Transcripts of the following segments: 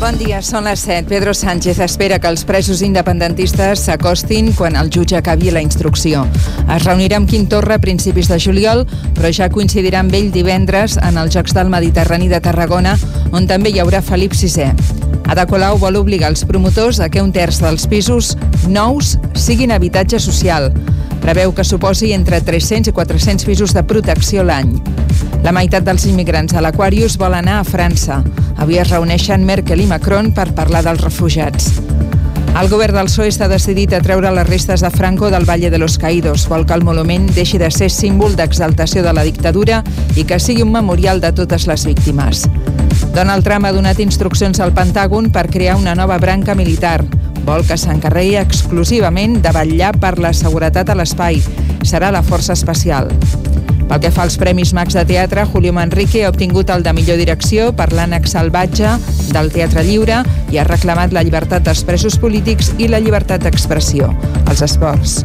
Bon dia, són les 7. Pedro Sánchez espera que els presos independentistes s'acostin quan el jutge acabi la instrucció. Es reunirà amb Quim Torra a principis de juliol, però ja coincidirà amb ell divendres en els Jocs del Mediterrani de Tarragona, on també hi haurà Felip VI. Ada Colau vol obligar els promotors a que un terç dels pisos nous siguin habitatge social. Preveu que suposi entre 300 i 400 pisos de protecció l'any. La meitat dels immigrants a l'Aquarius vol anar a França. Avui es reuneixen Merkel i Macron per parlar dels refugiats. El govern del PSOE està decidit a treure les restes de Franco del Valle de los Caídos. Vol que el monument deixi de ser símbol d'exaltació de la dictadura i que sigui un memorial de totes les víctimes. Donald Trump ha donat instruccions al Pentàgon per crear una nova branca militar. Vol que s'encarregui exclusivament de vetllar per la seguretat a l'espai. Serà la força especial. Pel que fa als Premis Max de Teatre, Julio Manrique ha obtingut el de millor direcció per l'ànec salvatge del Teatre Lliure i ha reclamat la llibertat dels presos polítics i la llibertat d'expressió. Els esports.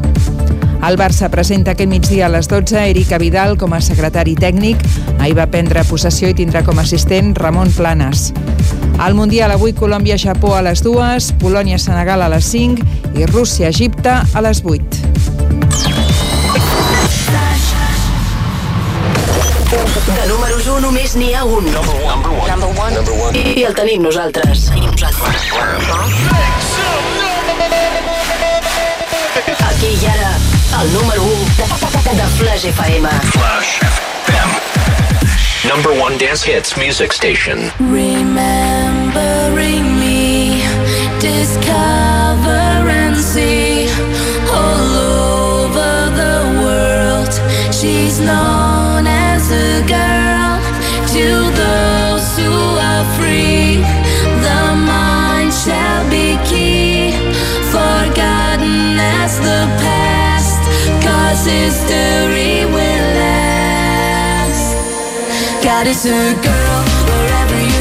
El Barça presenta aquest migdia a les 12 Erika Vidal com a secretari tècnic. Ahir va prendre possessió i tindrà com a assistent Ramon Planes. Al Mundial avui Colòmbia-Japó a les 2, Polònia-Senegal a les 5 i Rússia-Egipte a les 8. De números 1 només n'hi ha un. Number one. Number one. Number one. I el tenim nosaltres. Aquí i ara, el número 1 de, de Flash FM. Flash FM. Number one dance hits music station. Remembering me, discover and see all over the world. She's known as a girl to those who are free. The mind shall be key, forgotten as the past, cause history God is a girl wherever you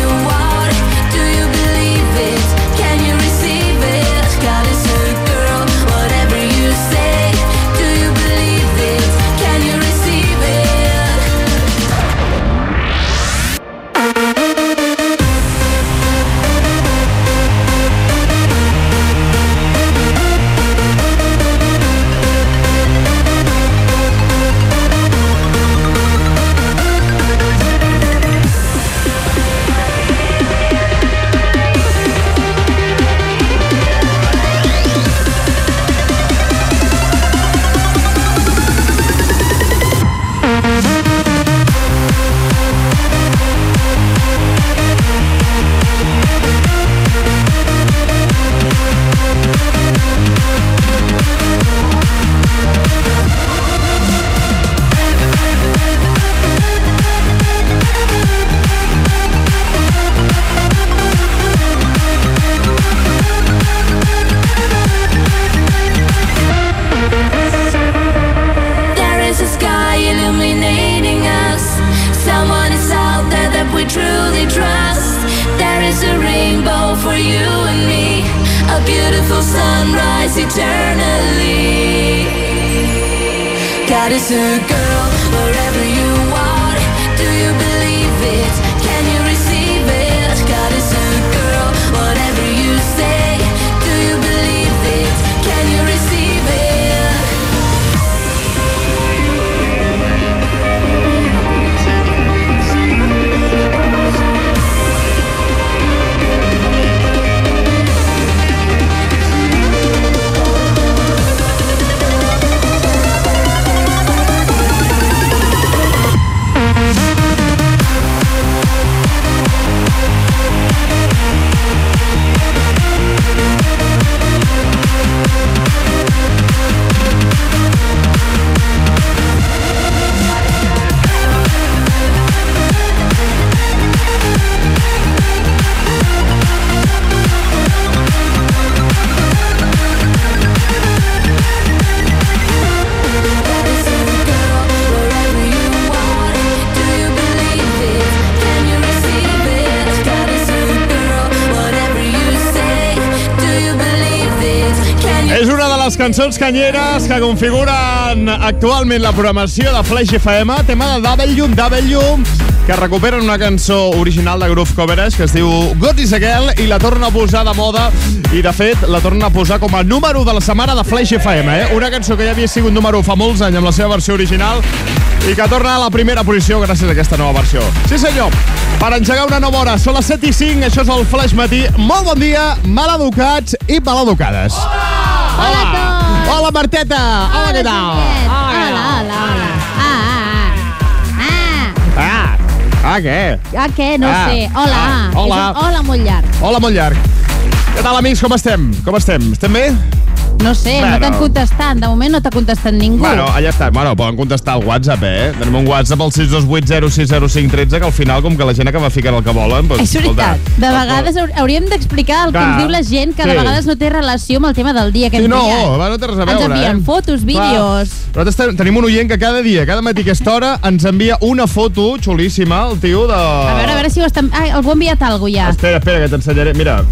cançons canyeres que configuren actualment la programació de Flash FM, tema de W, W, que recuperen una cançó original de Groove Coverage que es diu God is a Girl i la torna a posar de moda i de fet la torna a posar com a número de la setmana de Flash FM, eh? Una cançó que ja havia sigut número fa molts anys amb la seva versió original i que torna a la primera posició gràcies a aquesta nova versió. Sí senyor, per engegar una nova hora, són les 7 i 5, això és el Flash Matí. Molt bon dia, maleducats i maleducades. Hola a tots. Hola, Marteta. Hola, què tal? Juliet. Hola, hola, hola. Ah, ah, ah. Ah, ah, què? Ah, què? No Ah. sé. Hola. Ah, hola. És un hola molt llarg. Hola, molt llarg. Què tal, amics, com estem? Com estem? Estem bé? No sé, Bueno. no t'han contestat. De moment no t'ha contestat ningú. Bueno, allà està. Bueno, poden contestar al WhatsApp, eh? Tenim un WhatsApp al 628060513 que al final, com que la gent acaba ficant el que volen... Doncs, és veritat. escolta, De vegades haur- hauríem d'explicar el que ens diu la gent, que de Sí. vegades no té relació amb el tema del dia que Sí, ens no, envien. va, no té res a veure, Ens envien eh? fotos, vídeos. Clar. Nosaltres ten- tenim un oient que cada dia, cada matí a aquesta hora, ens envia una foto xulíssima, el tio de... A veure, a veure si ho estan... Ah, algú ha enviat alguna ja. Espera, espera, que t'ensenyaré. Mira.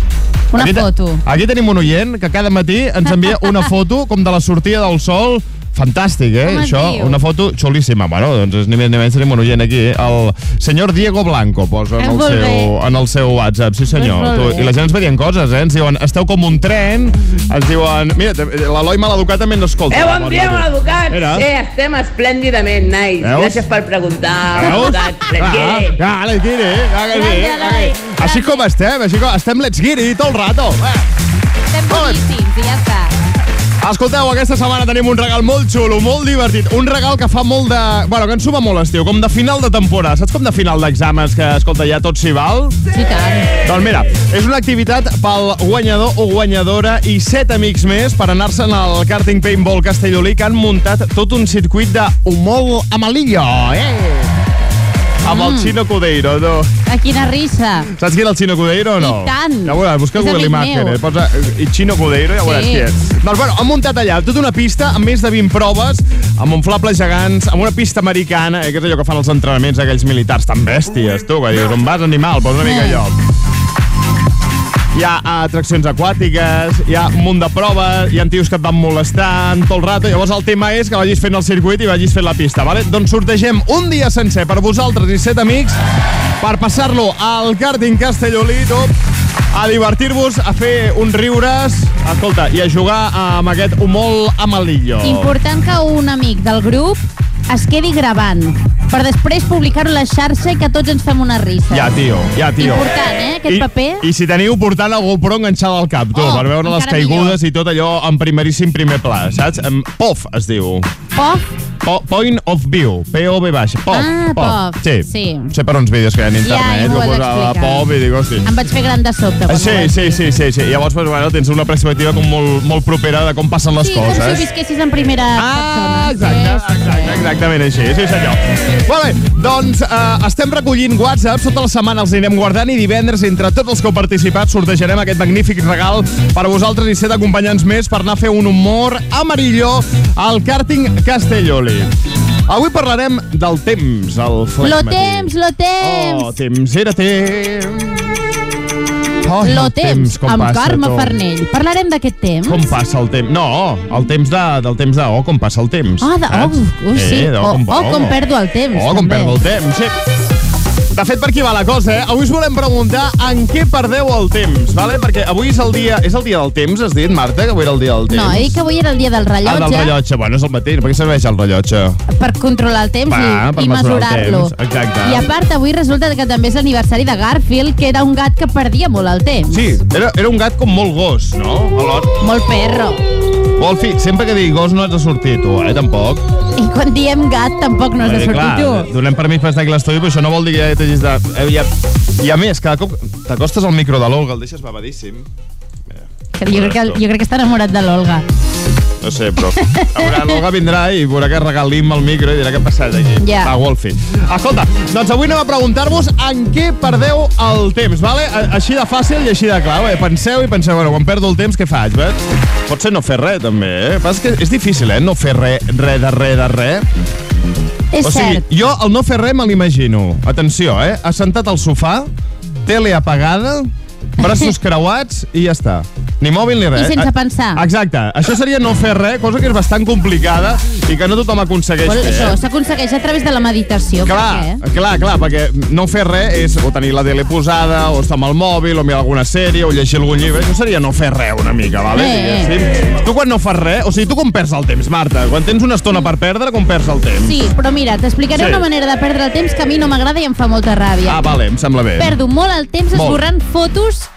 Una aquí foto. Aquí tenim un oient que cada matí ens envia una foto com de la sortida del sol Fantàstic, eh? Com Això, diu? una foto xulíssima. Bueno, doncs ni més ni menys tenim un oient aquí. El senyor Diego Blanco posa en el, seu, bé. en el seu WhatsApp. Sí, senyor. Tu. I la gent ens va dient coses, eh? Ens diuen, esteu com un tren. Ens diuen... Mira, l'Eloi Maleducat també ens escolta. Eh, bon dia, maleducats! Mira. Sí, estem esplèndidament, nice. Veus? Gràcies per preguntar, Veus? Let's get it. Ah, ah, let's get it. Que sí, Gràcies, que- Eloi. Així com estem, així com estem let's get it tot el rato. Eh. Estem boníssims i ja està. Escolteu, aquesta setmana tenim un regal molt xulo, molt divertit. Un regal que fa molt de... Bueno, que ens suma molt estiu, com de final de temporada. Saps com de final d'exàmens, que, escolta, ja tot s'hi val? Sí, tant. Doncs mira, és una activitat pel guanyador o guanyadora i set amics més per anar-se'n al karting paintball Castellolí que han muntat tot un circuit de humol amarillo, eh? Amb el Chino Cudeiro, no? A quina rissa. Saps qui era el Chino Cudeiro o no? I tant. Ja veuràs, busca És Google Imagen, eh? Posa eh, Chino Cudeiro, ja veuràs Sí. qui és. Doncs bueno, han muntat allà tota una pista amb més de 20 proves, amb inflables gegants, amb una pista americana, eh, que és allò que fan els entrenaments aquells militars tan bèsties, tu, que dius, on vas, animal? Posa una mica lloc. Hi ha atraccions aquàtiques, hi ha un munt de proves, hi ha tios que et van molestant tot el rato. Llavors el tema és que vagis fent el circuit i vagis fent la pista, vale? Doncs sortegem un dia sencer per vosaltres i set amics per passar-lo al karting Castellolí, tu, a divertir-vos, a fer uns riures, escolta, i a jugar amb aquest humol amarillo. Important que un amic del grup es quedi gravant per després publicar-ho a la xarxa i que tots ens fem una rissa. Ja, tio, ja, tio. Important, eh, aquest I, paper. I si teniu portant el GoPro enganxada al cap, tu, Oh, per veure les caigudes i tot allò en primeríssim primer pla, saps? POF es diu. Pof, Po point of view, P-O-V baix. POF, Ah, POF, Sí. sí. Sé per uns vídeos que hi ha en Ja, internet, ja que has posa la explicat. POF i dic, hosti. em vaig fer gran de sobte. Sí, sí, dir. sí, sí, sí. Llavors, pues, bueno, tens una perspectiva com molt, molt propera de com passen les Sí, coses. com si ho visquessis en primera Ah, persona. exacte, exacte, exactament així, sí senyor. Molt bé, doncs eh, estem recollint WhatsApp, tota la setmana els anirem guardant i divendres entre tots els que heu participat sortejarem aquest magnífic regal per a vosaltres i set acompanyants més per anar a fer un humor amarillo al càrting Castelloli. Avui parlarem del temps, el flex Lo matí. temps, lo temps. Oh, temps era temps. Oh, lo temps, com amb Carme tu. Farnell. Parlarem d'aquest temps? Com passa el temps? No, el temps de, del temps de oh, com passa el temps. Ah, de, oh, ui, sí. Eh, de, oh, oh, com perdo el temps. Oh, com també. perdo el temps, sí. De fet, per aquí va la cosa, eh? Avui us volem preguntar en què perdeu el temps, vale? Perquè avui és el dia... És el dia del temps, has dit, Marta, que avui era el dia del temps? No, he dit que avui era el dia del Ah, rellotge, del rellotge. Bueno, és el mateix. Per què serveix el rellotge? per controlar el temps Va, i, i mesurar-lo. exacte. I a part, avui resulta que també és l'aniversari de Garfield, que era un gat que perdia molt el temps. Sí, era, era un gat com molt gos, no? Alhora. Molt perro. Wolfi, sempre que digui gos no has de sortir, tu, eh? Tampoc. I quan diem gat, tampoc no has de sortir clar, tu. Donem permís per estar aquí l'estudi, però això no vol dir que ja t'hagis de... Eh, ja... I a més, cada cop t'acostes al micro de l'Olga, el deixes babadíssim. Que jo, crec que, jo crec que està enamorat de l'Olga. No sé, però haurà, l'Olga vindrà i veurà que regalim el micro i dirà què ha passat aquí. Ja. Va, Wolfi. Escolta, doncs avui anem a preguntar-vos en què perdeu el temps, vale? A- Així de fàcil i així de clar. Bé, penseu i penseu, bueno, quan perdo el temps, què faig? Bé? Pot ser no fer res, també, eh? És que és difícil, eh? No fer res, res de res de res. És o sigui, cert. jo el no fer res me l'imagino. Atenció, eh? Assentat al sofà, tele apagada, braços creuats i ja està. Ni mòbil ni res. I sense Eh, pensar. Exacte. Això seria no fer res, cosa que és bastant complicada i que no tothom aconsegueix Però fer. això eh? s'aconsegueix a través de la meditació. Clar, Per què? clar, clar, perquè no fer res és o tenir la tele posada, o estar amb el mòbil, o mirar alguna sèrie, o llegir algun llibre. Això seria no fer res una mica, vale? Eh. Diguéssim. Tu quan no fas res, o sigui, tu com perds el temps, Marta? Quan tens una estona per perdre, com perds el temps? Sí, però mira, t'explicaré Sí. una manera de perdre el temps que a mi no m'agrada i em fa molta ràbia. Ah, vale, em sembla bé. Perdo molt el temps Molt. esborrant fotos eh,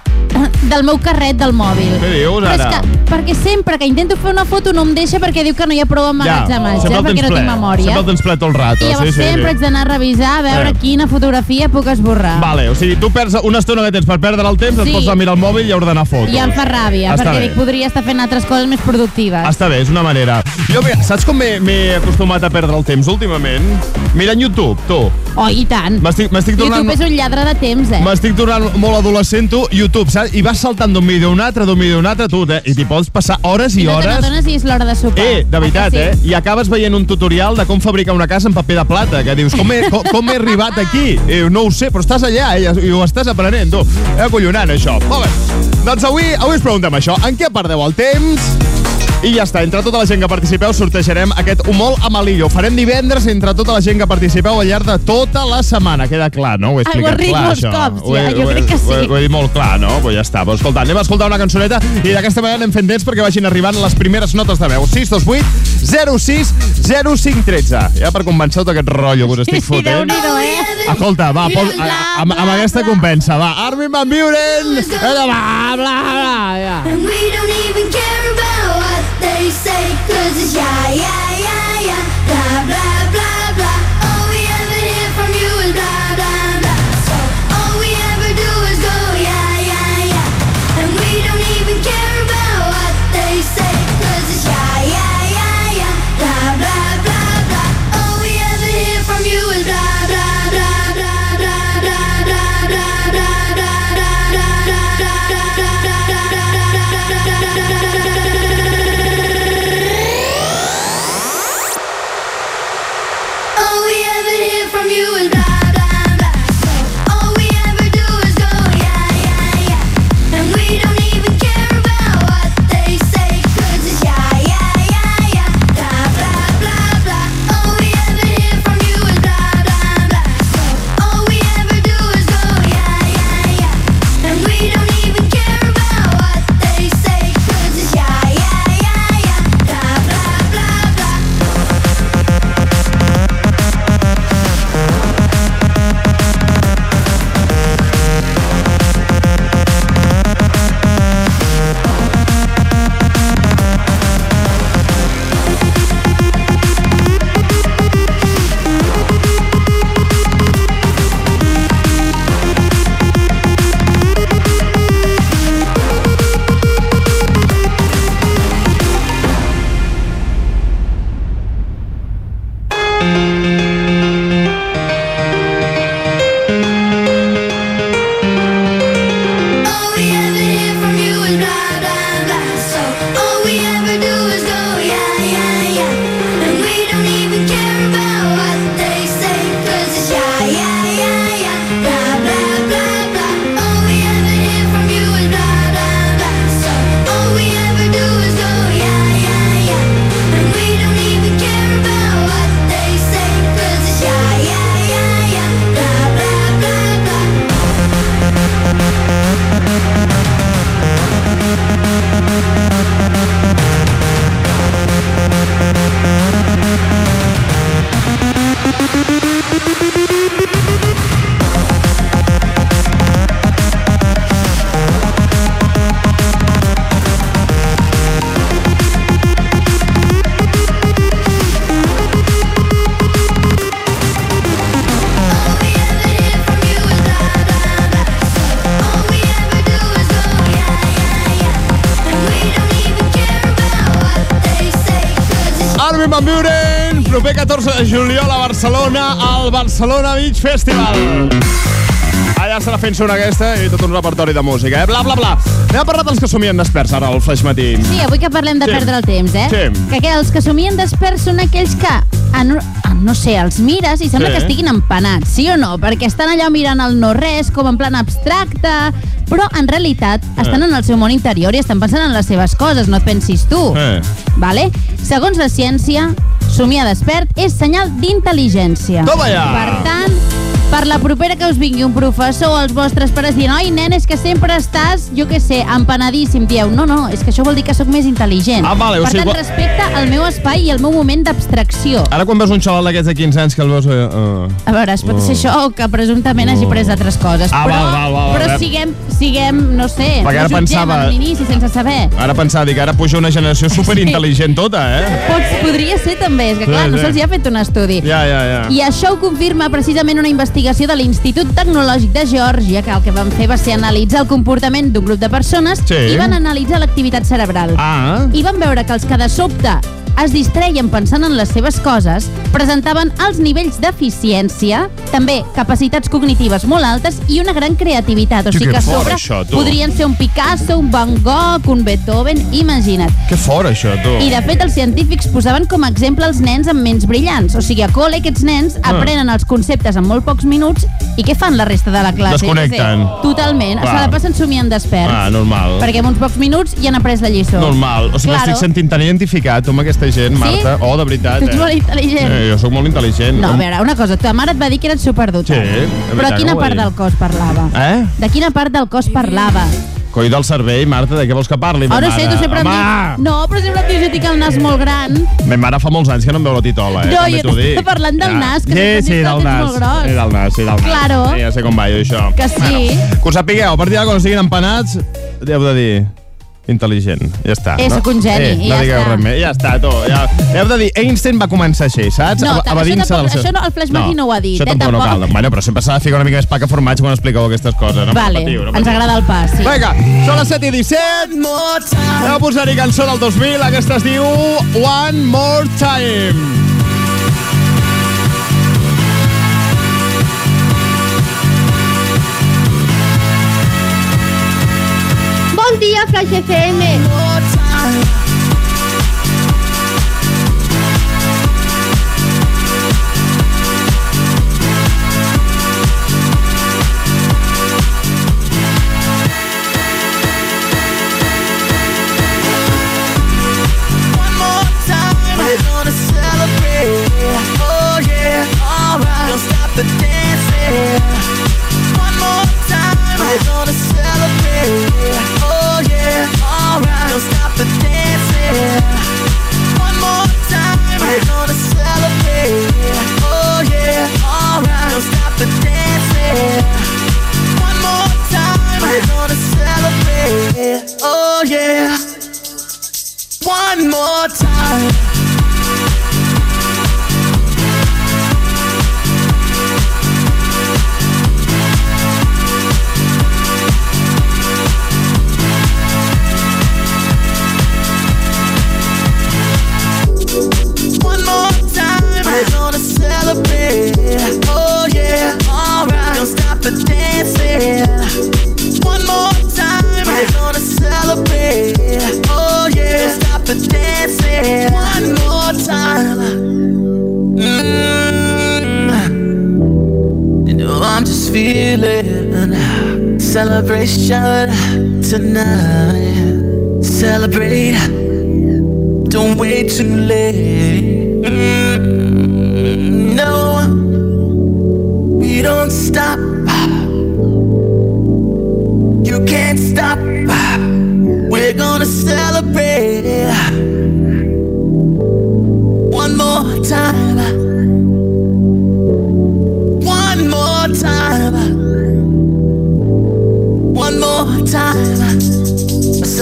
del meu carret del mòbil. Què dius, Però és ara? que, perquè sempre que intento fer una foto no em deixa perquè diu que no hi ha prou emmagatzematge, sempre el perquè no ple. tinc memòria. Sempre el tens ple tot el rato. I llavors sí, sí, sempre haig sí. d'anar a revisar a veure Eh. quina fotografia puc esborrar. Vale, o sigui, tu perds una estona que tens per perdre el temps, Sí. et pots a mirar el mòbil i a ordenar fotos. I em fa ràbia, Està perquè bé. dic, podria estar fent altres coses més productives. Està bé, és una manera. Jo, mira, saps com m'he- acostumat a perdre el temps últimament? Mirant YouTube, tu. Oh, i tant. M'estic m'estic tornant... YouTube és un lladre de temps, eh? M'estic tornant molt adolescent, tu, YouTube, saps? I vas saltant d'un vídeo a un altre, d'un vídeo a un altre, tu, eh? i t'hi pots passar hores i, I no hores. n'adones i és l'hora de sopar. Eh, de veritat, Ah, eh? sí? I acabes veient un tutorial de com fabricar una casa en paper de plata, que dius, com he, com, com he arribat aquí? Eh, no ho sé, però estàs allà eh? i ho estàs aprenent, tu. És acollonant, això. Molt bé. Doncs avui, avui us preguntem això. En què perdeu el temps? I ja està, entre tota la gent que participeu sortejarem aquest humol amalillo. Ho farem divendres entre tota la gent que participeu al llarg de tota la setmana. Queda clar, no? Ho he Ah, ho explicat has dit clar, això. cops, Ho he- ja, jo ho he- crec que sí. Ho he, ho he dit molt clar, no? Pues ja està. Pues escolta, anem a escoltar una cançoneta i d'aquesta manera anem fent temps perquè vagin arribant les primeres notes de veu. 628 06 0513. Ja per convencer-te aquest rotllo que us estic Sí, fotent. Déu-n'hi-do, eh? Escolta, va, pos, a, amb, amb aquesta compensa, va. Armin Van Buren! Bla, bla, bla, bla, ja. And we don't even care about they say Cause it's yeah, yeah, yeah, yeah Blah, blah, Barcelona Beach Festival. Allà estarà fent una aquesta i tot un repertori de música, eh? Bla, bla, bla. Anem a parlar dels que somien desperts ara al Flash Matí. Sí, avui que parlem de Sí. perdre el temps, eh? Sí. Que, que els que somien desperts són aquells que, en, en, no sé, els mires i sembla Sí. que estiguin empanats, sí o no? Perquè estan allà mirant el no-res, com en plan abstracte, però en realitat estan en el seu món interior i estan pensant en les seves coses, no et pensis tu. Eh. Vale? Segons la ciència, somiar despert és senyal d'intel·ligència. Toma ja! Per tant, per la propera que us vingui un professor o els vostres pares dient oi, nen, és que sempre estàs, jo què sé, empanadíssim, dieu, no, no, és que això vol dir que sóc més intel·ligent. Ah, vale, o per sigui, tant, quan- respecta el meu espai i el meu moment d'abstracció. Ara quan veus un xaval d'aquests de 15 anys que el veus... Uh, A veure, es pot ser això o que presumptament hagi pres altres coses. Ah, però, val, val, val, però val. siguem, siguem, no sé, Perquè no ara pensava- a l'inici sense saber. ara pensava, dic, ara puja una generació superintel·ligent tota, eh? Pots, podria ser també, és que clar, Sí, no sí. se'ls hi ha fet un estudi. Ja, ja, ja. I això ho confirma precisament una investigació de l'Institut Tecnològic de Geòrgia, que el que van fer va ser analitzar el comportament d'un grup de persones Sí. i van analitzar l'activitat cerebral. Ah, I van veure que els que de sobte es distreien pensant en les seves coses, presentaven alts nivells d'eficiència, també capacitats cognitives molt altes i una gran creativitat. O sigui que que a sobre això, tu. podrien ser un Picasso, un Van Gogh, un Beethoven, imagina't. que fort, això, tu. I de fet els científics posaven com a exemple els nens amb ments brillants. O sigui, a col·le aquests nens Ah. aprenen els conceptes en molt pocs minuts i què fan la resta de la classe? Desconnecten. Totalment. Clar. Se la passen somiant desperts. Ah, normal. Perquè en uns pocs minuts ja han après la lliçó. Normal. O sigui, Claro. m'estic sentint tan identificat amb aquesta gent, Marta. Oh, de veritat, Tu ets eh? molt intel·ligent. Eh, jo sóc molt intel·ligent. No, a veure, una cosa, ta mare et va dir que eres superdotat. Sí, Però veritat a quina va part del cos parlava? Eh? De quina part del cos parlava? Coi del cervell, Marta, de què vols que parli? Oh, ma no sé, mare? tu sempre em Home! dius... No, però sempre em dius que tinc el nas molt gran. Ma mare fa molts anys que no em veu la titola, eh? No, jo t'estava parlant del nas, que sí, sí, del nas. molt gros. Sí, del nas, sí, del nas. Claro. Sí, ja sé com va jo, això. Que sí. Bueno, que ho sapigueu, a partir de quan estiguin empanats, heu de dir intel·ligent. Ja està. Eh, no? geni, eh, no ja digueu està. res més. Ja està, tu. Ja. Heu de dir, Einstein va començar així, saps? No, tampoc- del seu- això no, el Flash Maki no ho ha dit, Això eh, tampoc, no tampoc. cal. Bueno, però sempre s'ha de ficar una mica més pa que formatge quan expliqueu aquestes coses. No Vale, patiu, no ens agrada el pas, sí. Vinga, són les 7 i 17. Anem a posar-hi cançó del 2000. Aquesta es diu One More Time. Flash FM. Celebration tonight. Celebrate. Don't wait too late. Mm, no, we don't stop. You can't stop. We're gonna celebrate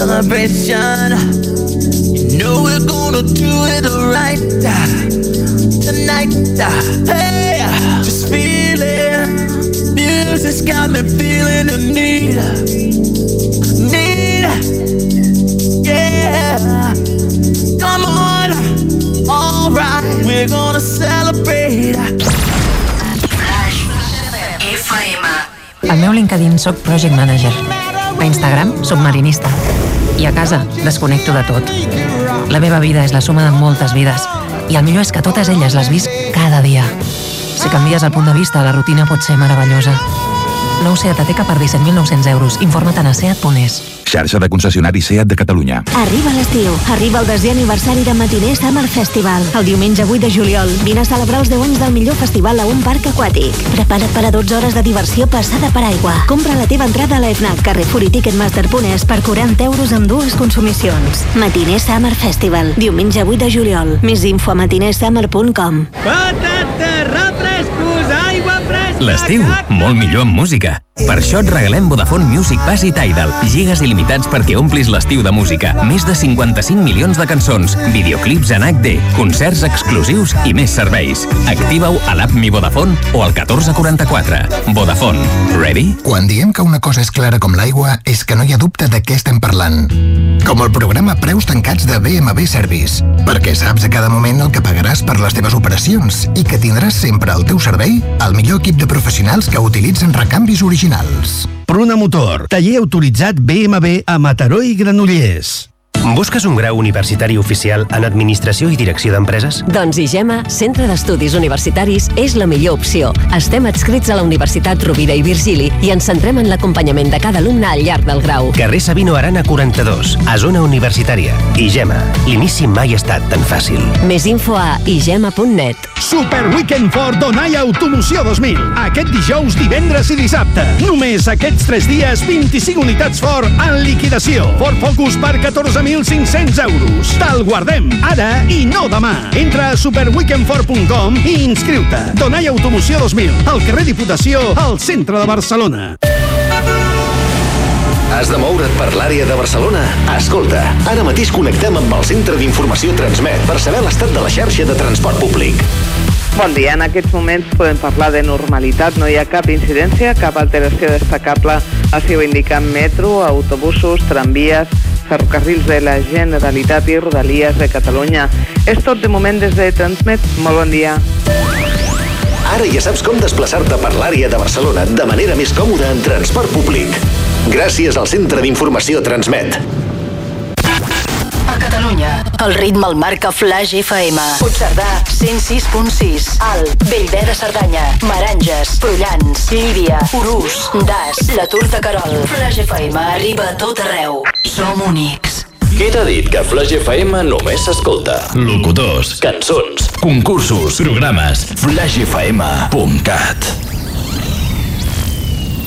celebration. You know we're gonna do it right tonight. Hey, just feeling. Music's got me feeling the need. Need. Yeah. Come on. Alright, we're gonna celebrate. Al meu LinkedIn sóc Project Manager. A Instagram, submarinista. I a casa, desconnecto de tot. La meva vida és la suma de moltes vides. I el millor és que totes elles les visc cada dia. Si canvies el punt de vista, la rutina pot ser meravellosa. Nou Seat Ateca per 17.900 euros. Informa't a seat.es. Xarxa de concessionaris SEAT de Catalunya. Arriba l'estiu. Arriba el desè aniversari de Matiner Summer Festival. El diumenge 8 de juliol vine a celebrar els 10 anys del millor festival a un parc aquàtic. Prepara't per a 12 hores de diversió passada per aigua. Compra la teva entrada a l'EFNAC, Carrefour i Ticketmaster.es per 40 euros amb dues consumicions. Matiner Summer Festival. Diumenge 8 de juliol. Més info a matinersummer.com. Patata, fresca... L'estiu, molt millor amb música. Per això et regalem Vodafone Music Pass i Tidal. Gigas il·limitats perquè omplis l'estiu de música. Més de 55 milions de cançons, videoclips en HD, concerts exclusius i més serveis. Activa-ho a l'app Mi Vodafone o al 1444. Vodafone. Ready? Quan diem que una cosa és clara com l'aigua, és que no hi ha dubte de què estem parlant. Com el programa Preus Tancats de BMB Service, perquè saps a cada moment el que pagaràs per les teves operacions i que tindràs sempre al teu servei el millor equip de professionals que utilitzen recanvis originals. Pruna Motor, taller autoritzat BMB a Mataró i Granollers. Busques un grau universitari oficial en Administració i Direcció d'Empreses? Doncs IGEMA, Centre d'Estudis Universitaris, és la millor opció. Estem adscrits a la Universitat Rovira i Virgili i ens centrem en l'acompanyament de cada alumne al llarg del grau. Carrer Sabino Arana 42, a zona universitària. IGEMA, l'inici mai ha estat tan fàcil. Més info a igema.net. Super Weekend Ford Donai Automoció 2000. Aquest dijous, divendres i dissabte. Només aquests 3 dies, 25 unitats Ford en liquidació. Ford Focus per 14.500 euros. Te'l guardem ara i no demà. Entra a superweekendford.com i inscriu-te. Donai Automoció 2000, al carrer Diputació, al centre de Barcelona. Has de moure't per l'àrea de Barcelona? Escolta, ara mateix connectem amb el Centre d'Informació Transmet per saber l'estat de la xarxa de transport públic. Bon dia, en aquests moments podem parlar de normalitat, no hi ha cap incidència, cap alteració destacable, així ho indiquen metro, autobusos, tramvies, ferrocarrils de la Generalitat i Rodalies de Catalunya. És tot de moment des de Transmet. Molt bon dia. Ara ja saps com desplaçar-te per l'àrea de Barcelona de manera més còmoda en transport públic. Gràcies al Centre d'Informació Transmet. Catalunya, el ritme el marca Flash FM. Puigcerdà, 106.6. Alt, Bellver de Cerdanya, Meranges, Prullans, Llíria, Urús, Das, la Tour de Carol. Flash FM arriba a tot arreu. Som únics. Qui t'ha dit que Flash FM només s'escolta? Locutors, cançons, concursos, programes. FlashFM.cat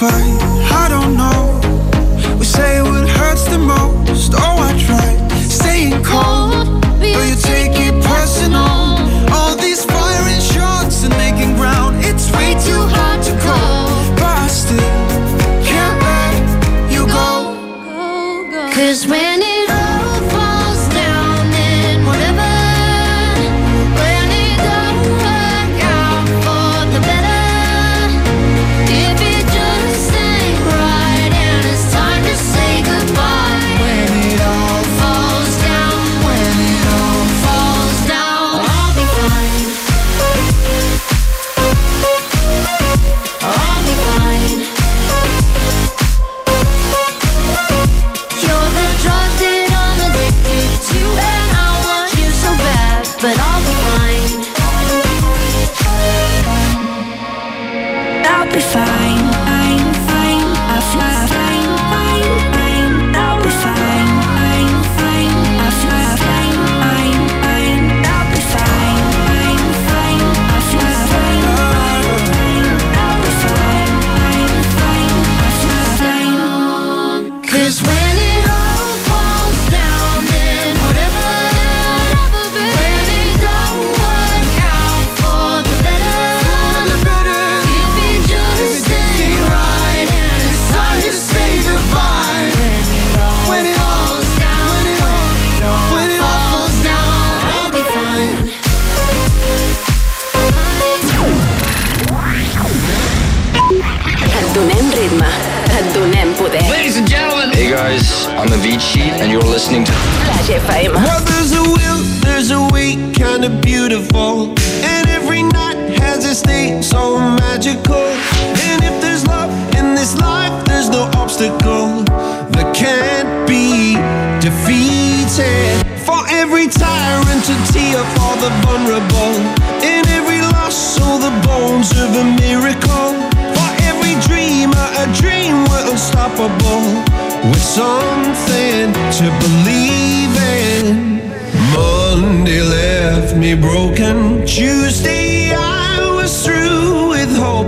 Fight, I don't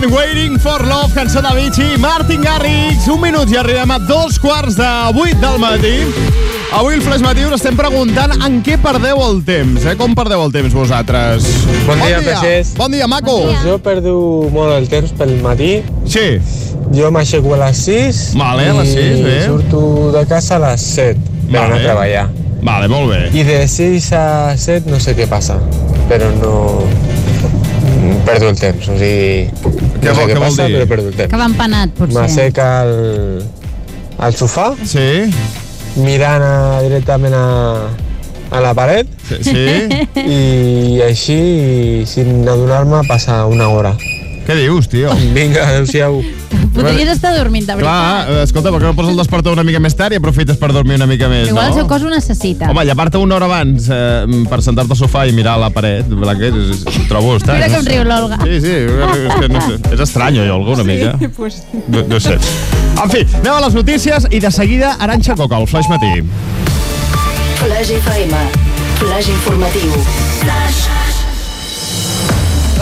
recuperant Waiting for Love, cançó de Vichy, Martin Garrix. Un minut i arribem a dos quarts de vuit del matí. Avui el Flash Matí us estem preguntant en què perdeu el temps, eh? Com perdeu el temps vosaltres? Bon dia, Peixers. Bon dia, maco. Doncs jo perdo molt el temps pel matí. Sí. Jo m'aixeco a les 6 Vale, a les 6, bé. i surto de casa a les 7 per Vale. anar a treballar. Vale, molt bé. I de 6 a 7 no sé què passa, però no... Perdo el temps, o sigui... Què no sé vol- què què vol passa, dir? però perdo el temps. Que va empanat, potser. M'assec al, al sofà, sí. mirant a, directament a, a la paret Sí, sí. i així, sin adonar-me, passa una hora. Què dius, tio? Vinga, adéu-siau. Podries estar dormint, de veritat. Clar, eh, escolta, per què no poses el despertador una mica més tard i aprofites per dormir una mica més, Igual el seu no? cos ho necessita. Home, llevar-te una hora abans eh, per sentar-te al sofà i mirar la paret, Blanquet, és, és, ho trobo estrany. Mira no com sé. riu l'Olga. Sí, sí, és, que no sé, és estrany, jo, alguna mica. pues... No, no sé. En fi, anem a les notícies i de seguida Aranxa Coca, el Flash Matí. Flash FM. Flash informatiu.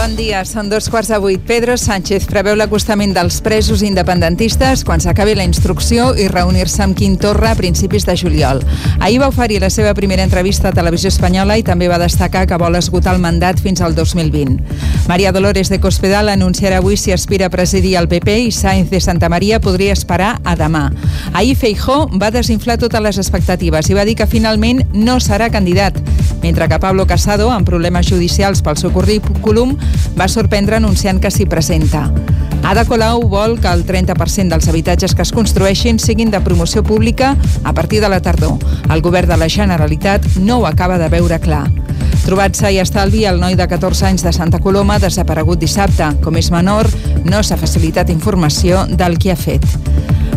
Bon dia, són dos quarts de vuit. Pedro Sánchez preveu l'acostament dels presos independentistes quan s'acabi la instrucció i reunir-se amb Quim Torra a principis de juliol. Ahir va oferir la seva primera entrevista a Televisió Espanyola i també va destacar que vol esgotar el mandat fins al 2020. Maria Dolores de Cospedal anunciarà avui si aspira a presidir el PP i Sainz de Santa Maria podria esperar a demà. Ahir Feijó va desinflar totes les expectatives i va dir que finalment no serà candidat, mentre que Pablo Casado, amb problemes judicials pel seu currículum, va sorprendre anunciant que s'hi presenta. Ada Colau vol que el 30% dels habitatges que es construeixin siguin de promoció pública a partir de la tardor. El govern de la Generalitat no ho acaba de veure clar. Trobat-se i estalvi el noi de 14 anys de Santa Coloma desaparegut dissabte. Com és menor, no s'ha facilitat informació del que ha fet.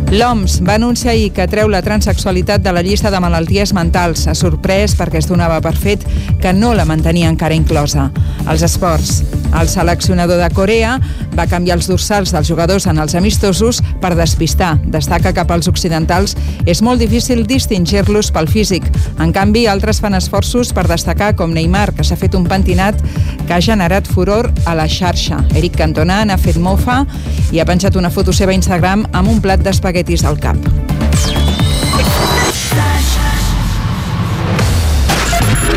L'OMS va anunciar ahir que treu la transexualitat de la llista de malalties mentals. Ha sorprès perquè es donava per fet que no la mantenia encara inclosa. Els esports. El seleccionador de Corea va canviar els dorsals dels jugadors en els amistosos per despistar. Destaca que pels occidentals és molt difícil distingir-los pel físic. En canvi, altres fan esforços per destacar com Neymar, que s'ha fet un pentinat que ha generat furor a la xarxa. Eric Cantona n'ha fet mofa i ha penjat una foto seva a Instagram amb un plat d'espaguetis al cap.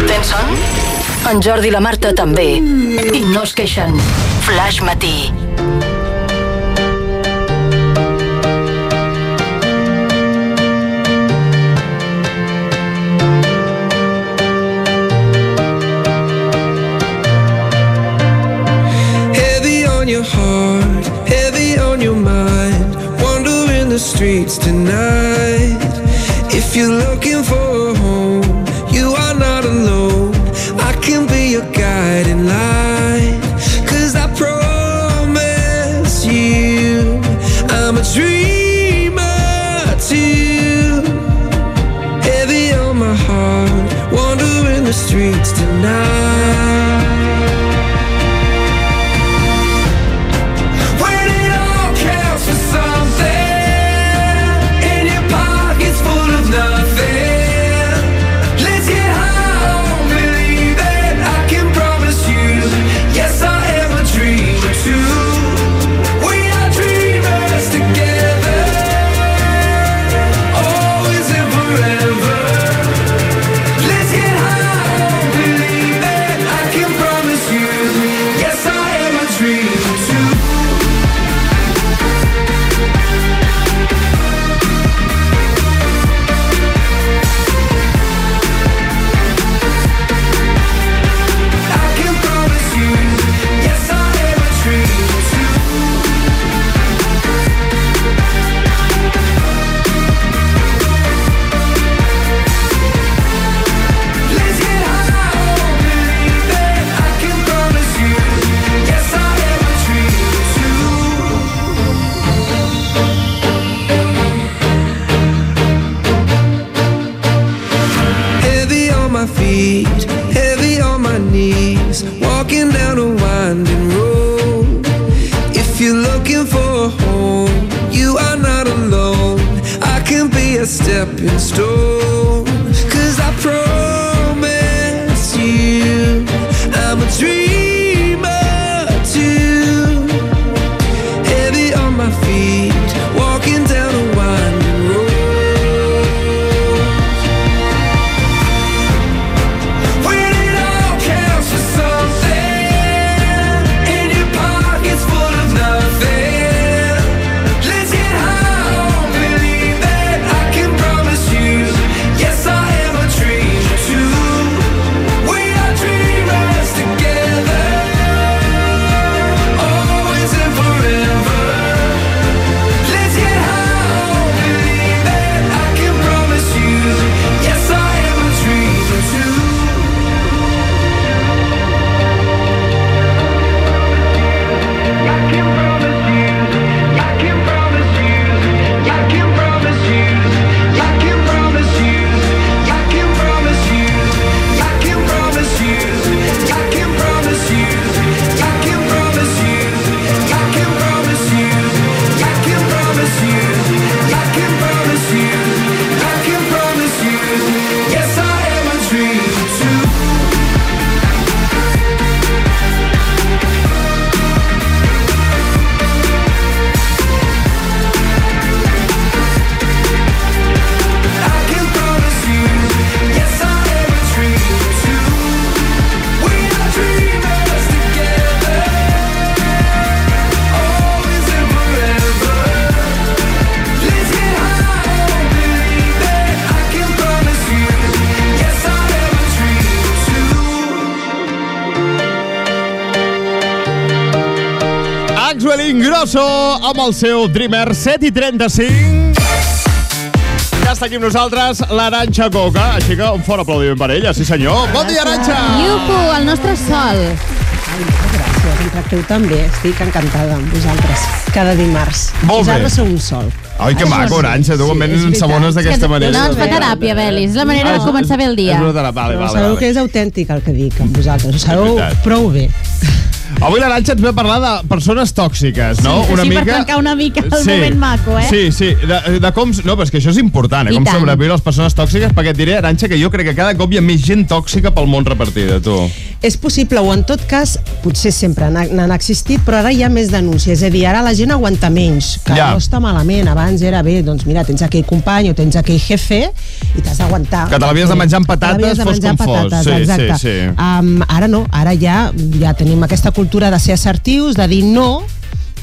Tens son? En Jordi i la Marta també. I no es queixen. Flash Matí. Heavy on your heart, heavy on your mind. Wandering the streets tonight. If you're looking amb el seu Dreamer 7 i 35. Ja està aquí amb nosaltres l'Aranxa Coca, així que un fort aplaudiment per ella, sí senyor. Bon dia, Aranxa! Iuhu, el nostre sol. Gràcies, em tracteu tan bé. Estic encantada amb vosaltres. Cada dimarts. Molt bé. vosaltres sou un sol. Ai, que maco, Aranxa, tu quan vens ensabones d'aquesta manera. No, ens fa teràpia, Belis. És la manera de començar bé el dia. És una teràpia, vale, vale, sabeu vale. que és autèntic el que dic amb vosaltres. Ho sabeu prou bé. Avui l'Aranxa ens ve a parlar de persones tòxiques, no? Sí, sí, per tancar una mica el moment maco, eh? Sí, sí, de, de com... No, però és que això és important, eh? I Com tant. sobreviure les persones tòxiques, perquè et diré, Aranxa, que jo crec que cada cop hi ha més gent tòxica pel món repartida, tu. És possible, o en tot cas, potser sempre n'ha- n'han existit, però ara hi ha més denúncies. És a dir, ara la gent aguanta menys, que Ja. no està malament. Abans era bé, doncs mira, tens aquell company o tens aquell jefe i t'has d'aguantar. Que te l'havies de menjar amb patates, de fos com fos. Sí, exacte. sí, sí. Um, ara no, ara ja, ja tenim aquesta cultura de ser assertius, de dir no,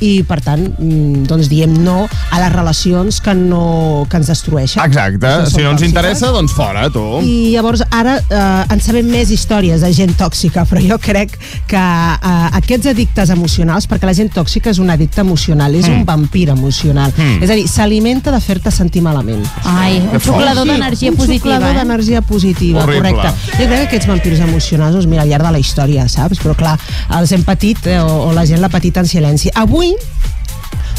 i per tant mm, doncs diem no a les relacions que, no, que ens destrueixen Exacte, si no ens tòxiques. interessa, doncs fora, tu. i llavors ara eh, en sabem més històries de gent tòxica, però jo crec que eh, aquests addictes emocionals, perquè la gent tòxica és un addicte emocional, és Mm. un vampir emocional. Mm. És a dir, s'alimenta de fer-te sentir malament. Ai, un xuclador d'energia un positiva, xuclador eh? d'energia positiva, Horrible. correcte. Jo crec que aquests vampirs emocionals, doncs mira, al llarg de la història, saps? Però clar, els hem patit, eh, o, o la gent l'ha patit en silenci. Avui Bye.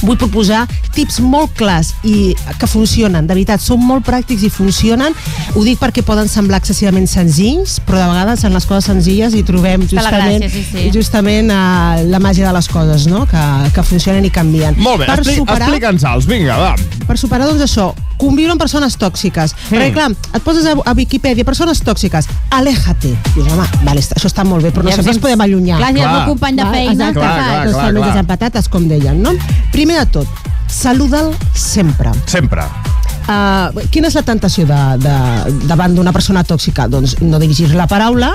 Vull proposar tips molt clars i que funcionen, de veritat, són molt pràctics i funcionen. Ho dic perquè poden semblar excessivament senzills, però de vegades en les coses senzilles hi trobem justament, gràcia, sí, sí. justament uh, la màgia de les coses, no? que, que funcionen i canvien. Molt bé, per expli superar, explica'ns-els, vinga, va. per superar, doncs això, conviure amb persones tòxiques. Mm. Perquè, clar, et poses a, a Wikipedia, persones tòxiques, aléjate. Dius, home, vale, això està molt bé, però no Ja sempre ens- podem allunyar. Clar, si el teu company de feina, què fas? Doncs te'l menges amb patates, com deien, no? Primer de tot, saluda'l sempre. Sempre. Uh, quina és la tentació de, de, davant d'una persona tòxica? Doncs no dirigir la paraula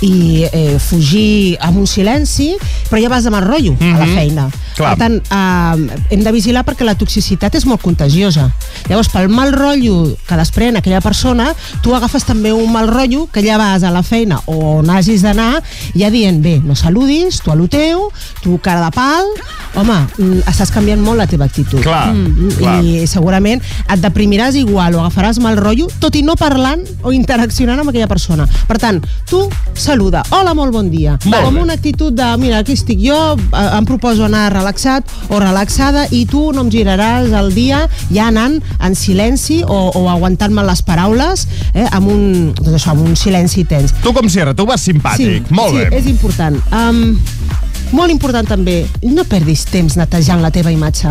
i eh, fugir amb un silenci, però ja vas amb el rotllo a la Mhm. feina. Clar. Per tant, uh, hem de vigilar perquè la toxicitat és molt contagiosa. Llavors, pel mal rotllo que desprèn aquella persona, tu agafes també un mal rotllo que ja vas a la feina o on hagis d'anar ja dient, bé, no saludis, tu a lo teu, tu cara de pal, home, mm, estàs canviant molt la teva actitud. Clar, Mm, clar. I segurament et deprimiràs igual o agafaràs mal rotllo, tot i no parlant o interaccionant amb aquella persona. Per tant, tu saluda, hola, molt bon dia. Molt amb una actitud de, mira, aquí estic jo, eh, em proposo anar relaxat o relaxada i tu no em giraràs el dia ja anant en silenci o, o aguantant-me les paraules eh, amb, un, doncs això, amb un silenci tens. Tu com si res, tu vas simpàtic. Sí, Molt sí, bé. és important. Um, molt important també, no perdis temps netejant la teva imatge.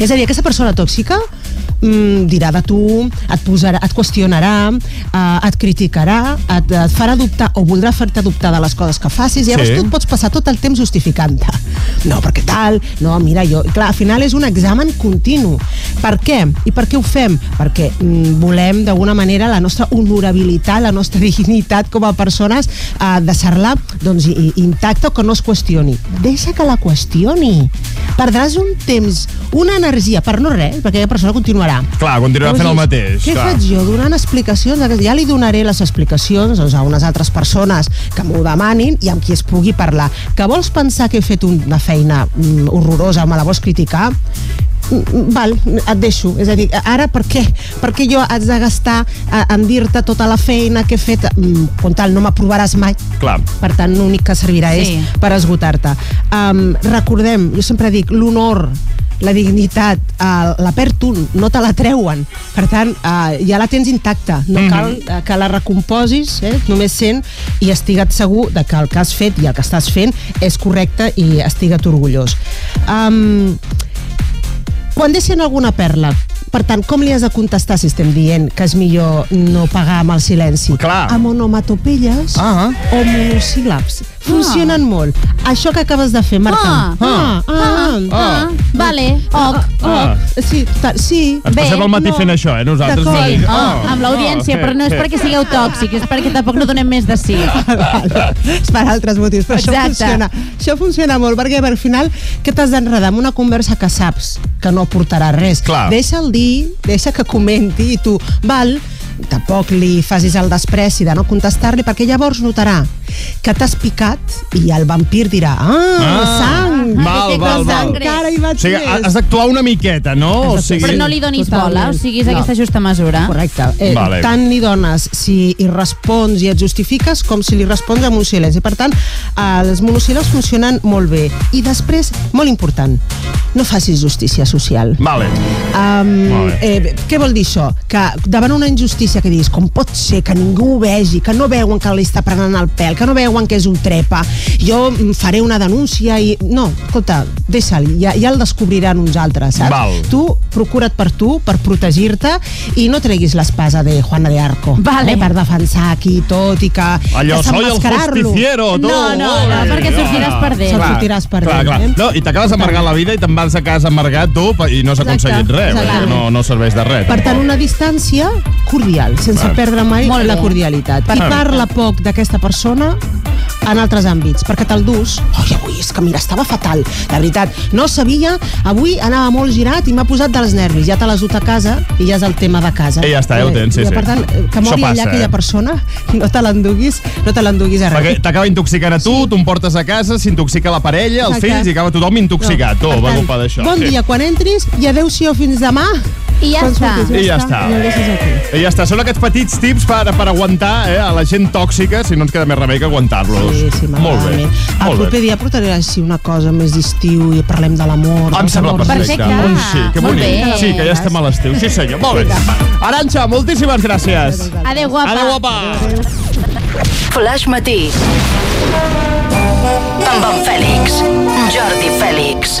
És a dir, aquesta persona tòxica mm, dirà de tu, et, posarà, et qüestionarà, eh, et criticarà, et, et farà dubtar o voldrà fer-te dubtar de les coses que facis i llavors Sí. tu et pots passar tot el temps justificant-te. No, perquè tal, no, mira, jo... Clar, al final és un examen continu. Per què? I per què ho fem? Perquè mm, volem, d'alguna manera, la nostra honorabilitat, la nostra dignitat com a persones, eh, deixar-la doncs, intacta o que no es qüestioni. Deixa que la qüestioni. Perdràs un temps, una energia, per no res, perquè aquella persona continuarà. Clar, continuarà fent el mateix. Què clar. faig jo? Donant explicacions? Ja li donaré les explicacions doncs, a unes altres persones que m'ho demanin i amb qui es pugui parlar. Que vols pensar que he fet una feina mm, horrorosa, me la vols criticar? Mm, Val, et deixo. És a dir, ara per què? Per què jo haig de gastar en dir-te tota la feina que he fet? Mm, com tal, no m'aprovaràs mai. Clar. Per tant, l'únic que servirà Sí. és per esgotar-te. Um, recordem, jo sempre dic, l'honor, la dignitat, uh, la perd tu, no te la treuen. Per tant, uh, ja la tens intacta. No Mhm. cal uh, que la recomposis, eh? només sent i estigue't segur de que el que has fet i el que estàs fent és correcte i estigue't orgullós. Um, quan deixen alguna perla, per tant, com li has de contestar si estem dient que és millor no pagar amb el silenci? Clar. Amb onomatopelles Ah. o monosíl·labs. Funcionen molt. Això que acabes de fer, Marta. Ah. ah, ah, Ah, vale, ok. Ah. Sí, ta- sí. Ens passem el matí no. fent això, eh, nosaltres. Sí, dic, oh, amb l'audiència, oh, però no és perquè sigueu tòxics, és perquè tampoc no donem més de sí. és per altres motius, però això Exacte. funciona. Això funciona molt, perquè per final què t'has d'enredar amb una conversa que saps que no portarà res? Clar. Deixa'l dir, deixa que comenti i tu, val, tampoc li facis el despreci de no contestar-li perquè llavors notarà que t'has picat i el vampir dirà ah, sang, Val, val, val. encara hi vaig O sigui, has d'actuar una miqueta, no? O sigui... Però no li donis Totalment. bola, o sigui, és No. aquesta justa mesura. Correcte. Eh, Vale. Tant li dones si hi respons i et justifiques com si li respons amb un silenci. Per tant, eh, els monosíl·labs funcionen molt bé. I després, molt important, no facis justícia social. Vale. Um, Molt eh, què vol dir això? Que davant una injustícia que diguis com pot ser que ningú ho vegi, que no veuen que li està prenent el pèl, que no veuen que és un trepa, jo mm, faré una denúncia i... No, escolta, deixa'l, ja, ja el descobriran uns altres, saps? Val. Tu procura't per tu, per protegir-te i no treguis l'espasa de Juana de Arco Vale. eh, per defensar aquí tot i que Allò, soy el justiciero, tu. No, no, no, Ole, perquè sortiràs perdent. Clar, sortiràs perdent, Clar, clar. eh? No, I t'acabes amargant la vida i te'n vas a casa amargat tu i no s'ha aconseguit res, exacte. perquè no, no serveix de res. Per tant, una distància cordial, sense Val. perdre mai Molt la cordialitat. I parla poc d'aquesta persona en altres àmbits, perquè te'l dus. Ai, avui és que mira, estava fatal, de veritat. No sabia, avui anava molt girat i m'ha posat dels nervis. Ja te l'has dut a casa i ja és el tema de casa. I ja està, ja ho tens, sí, I, sí. Per tant, eh, que mori passa, allà aquella eh? persona no te l'enduguis no te l'enduguis a Perquè res. t'acaba intoxicant a tu, tu em portes a casa, s'intoxica la parella, els Exacte. fills, i acaba tothom intoxicat, tu, Per per tant, culpa d'això. Bon sí. dia quan entris i adeu-siau fins demà. I ja està. I ja està. I deixes aquí. I ja està, són aquests petits tips per, per aguantar eh, a la gent tòxica, si no ens queda més remei que aguantar-los. Sí, sí, Molt bé. El molt proper bé. dia portaré així una cosa més d'estiu i parlem de l'amor. Em dels sembla amors. perfecte. Perfecte. Ui, sí, que Molt bonic. bé. Sí, que ja estem a l'estiu. Sí, senyor. Molt bé. Arantxa, moltíssimes gràcies. Adéu, guapa. Adéu, guapa. Flash Matí. Amb en Fèlix. Jordi Fèlix.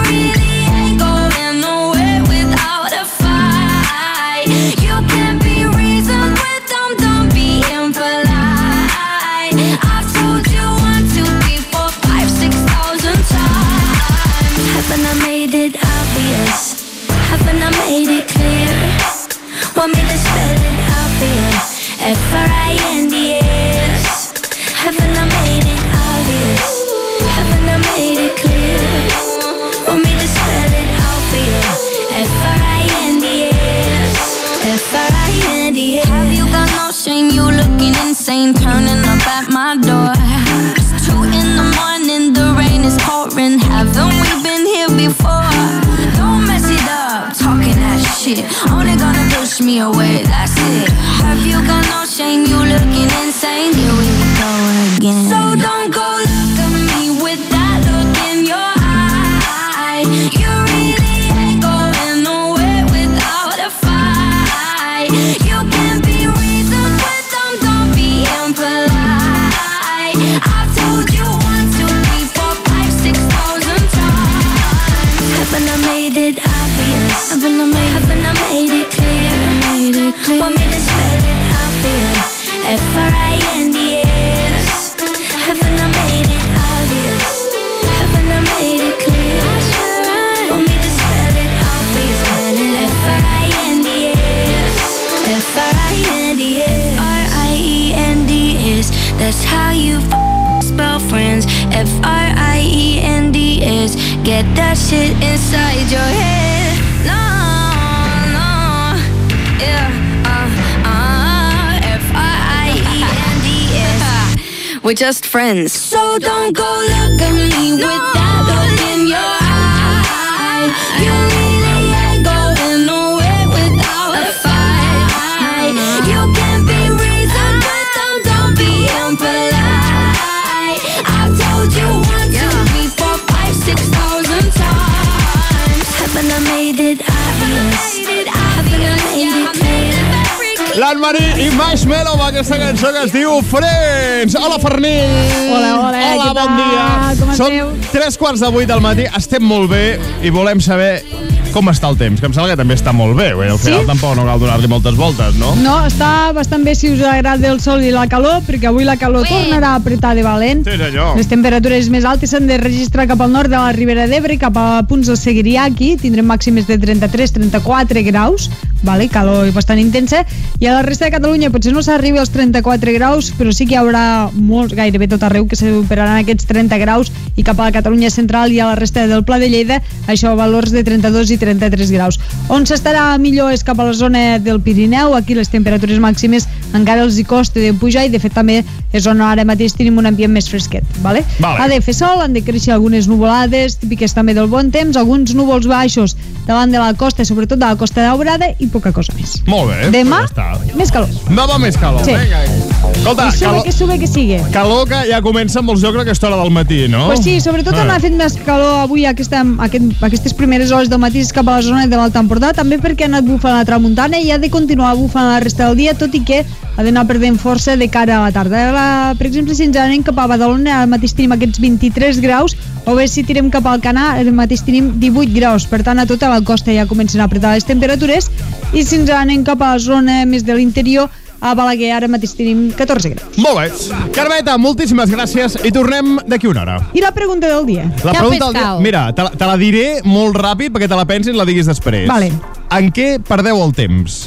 We're just friends. So don't go Marie i Marshmello amb aquesta cançó que es diu Friends. Hola, Fermín. Hola, hola, Hola, què bon dia. Com Són esteu? tres quarts de vuit del matí, estem molt bé i volem saber com està el temps? Que em sembla que també està molt bé. Bé, al final Sí? tampoc no cal donar-li moltes voltes, no? No, està bastant bé si us agrada el sol i la calor, perquè avui la calor tornarà a apretar de valent. Sí, senyor. Les temperatures més altes s'han de registrar cap al nord de la Ribera d'Ebre, cap a punts del Segrià, aquí tindrem màximes de 33-34 graus, vale? calor bastant intensa, i a la resta de Catalunya potser no s'arribi als 34 graus, però sí que hi haurà molts, gairebé tot arreu, que superaran aquests 30 graus, i cap a la Catalunya central i a la resta del Pla de Lleida, això valors de 32 i 33 graus. On s'estarà millor és cap a la zona del Pirineu, aquí les temperatures màximes encara els hi costa de pujar i de fet també és on ara mateix tenim un ambient més fresquet. Vale? Vale. Ha de fer sol, han de créixer algunes nuvolades, típiques també del bon temps, alguns núvols baixos davant de la costa, sobretot de la costa daurada i poca cosa més. Molt bé. Demà, ja està. més calor. Demà més calor. Sí. Vinga. Escolta, que sube, calor, que sube, que sigue. calor que ja comença amb els jocs a aquesta hora del matí, no? Pues sí, sobretot Ah. on ha fet més calor avui aquesta, aquest, aquestes primeres hores del matí cap a la zona de l'Alt Empordà, també perquè ha anat bufant la tramuntana i ha de continuar bufant la resta del dia, tot i que ha d'anar perdent força de cara a la tarda. La, per exemple, si ens anem cap a Badalona, ara mateix tenim aquests 23 graus, o bé si tirem cap al Canà, ara mateix tenim 18 graus. Per tant, a tota la costa ja comencen a apretar les temperatures, i si ens anem cap a la zona més de l'interior, a Balaguer ara mateix tenim 14 graus. Molt bé. Carmeta, moltíssimes gràcies i tornem d'aquí una hora. I la pregunta del dia? La pregunta del dia, mira, te la, te la diré molt ràpid perquè te la pensis i la diguis després. Vale. En què perdeu el temps?